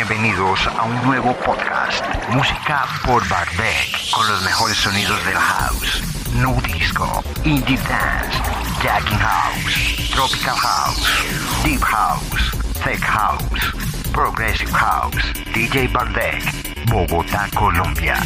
Bienvenidos a un nuevo podcast, Música por Bardec, con los mejores sonidos del house, nu disco, indie dance, jacking house, tropical house, deep house, tech house, progressive house, DJ Bardec, Bogotá, Colombia.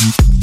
Mm-hmm.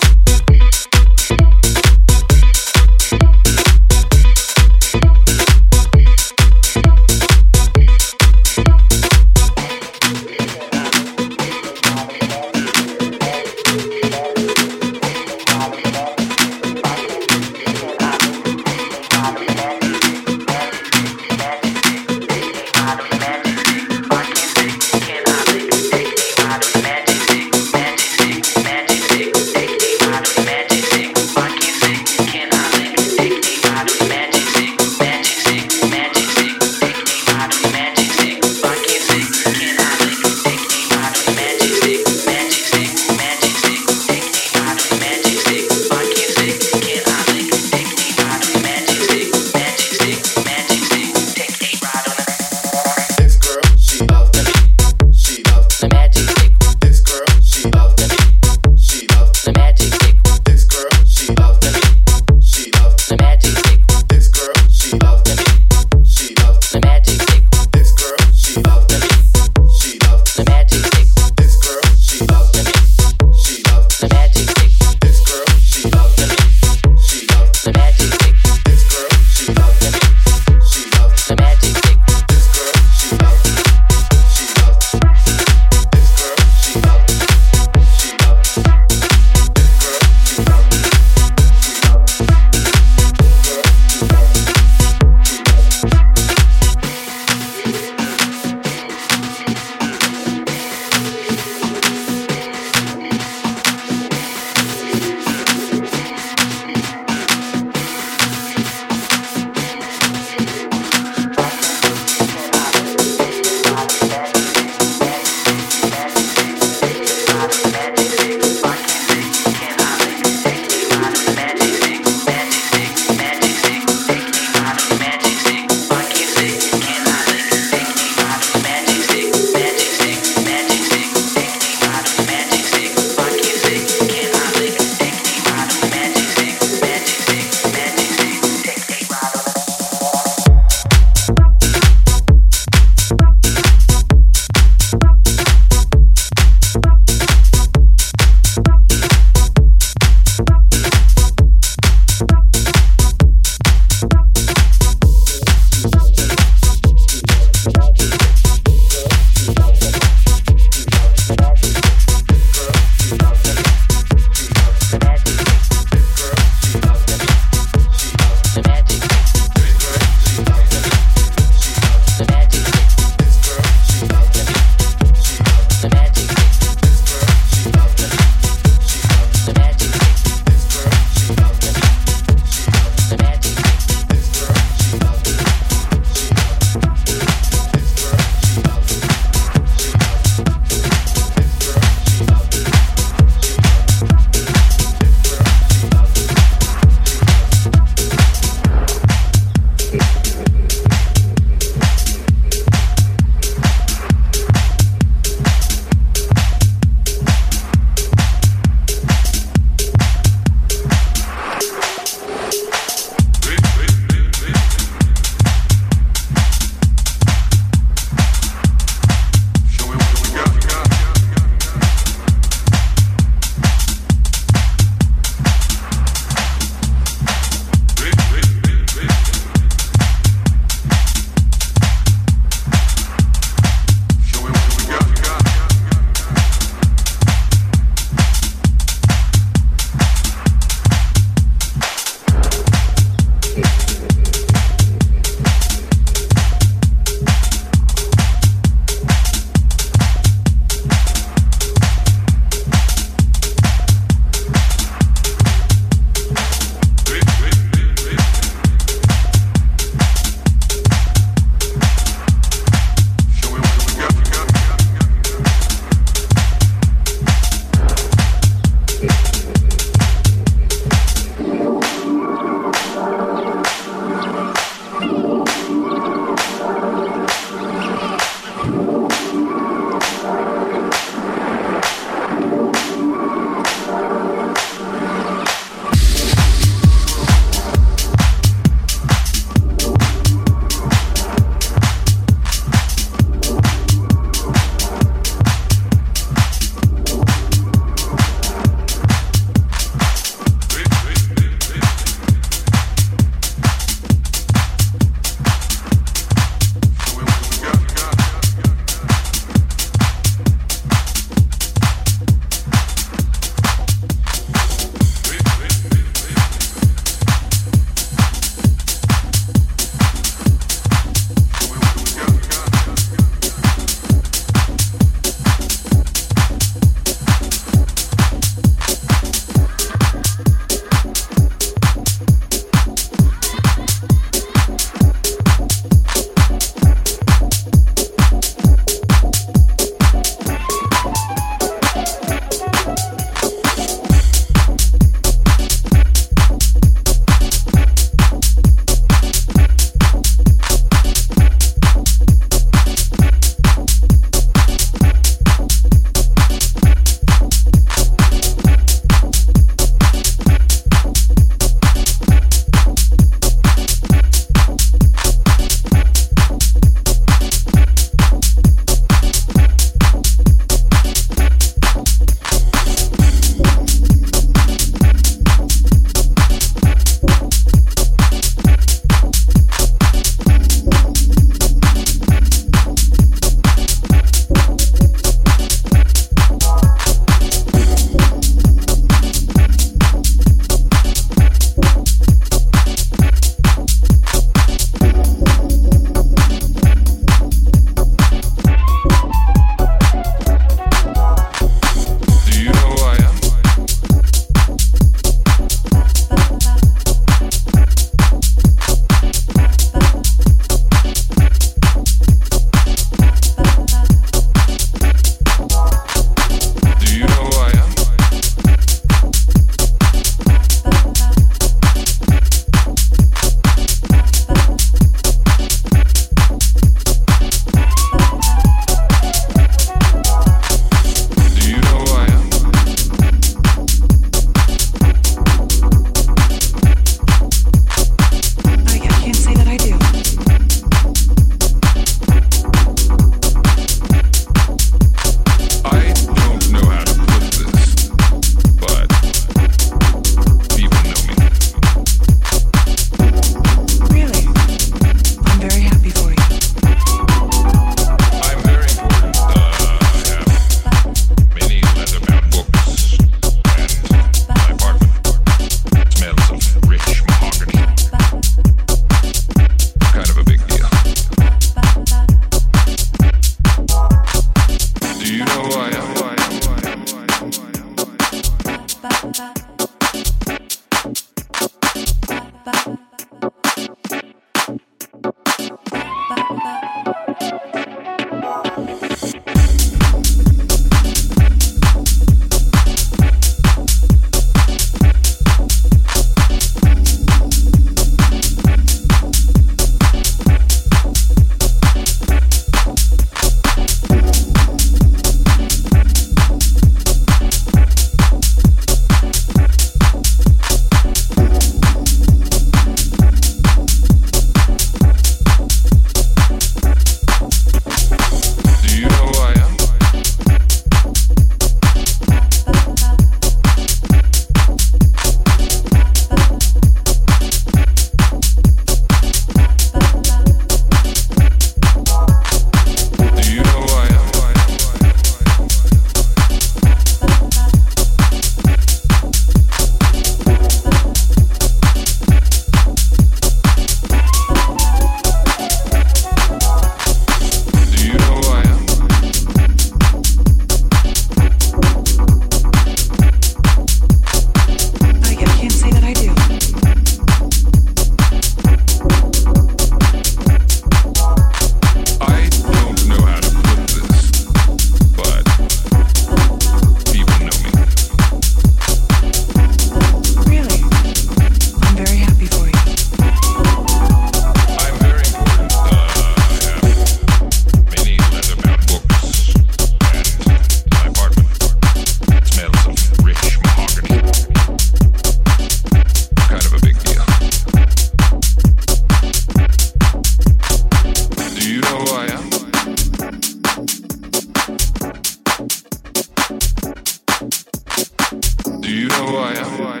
you know I am.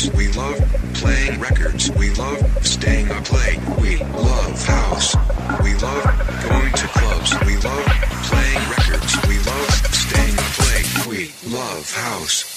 House. We love playing records. We love staying up late. We love house. We love going to clubs. We love playing records. We love staying up late. We love house.